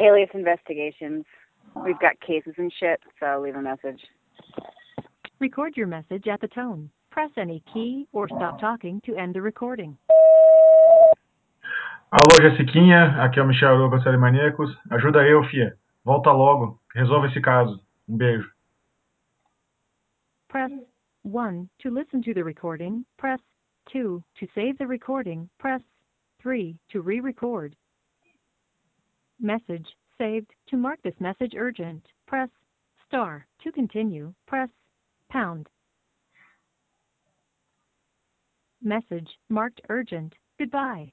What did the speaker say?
Alias Investigations. We've got cases and shit, so leave a message. Record your message at the tone. Press any key or stop talking to end the recording. Alô, Jessiquinha, aqui é o Michel Lobo, Série Maníacos. Ajuda eu, fia. Volta logo, resolve esse caso. Um beijo. Press 1 to listen to the recording. Press 2 to save the recording. Press 3 to re-record. Message saved. To mark this message urgent, press star. To continue, press pound. Message marked urgent. Goodbye.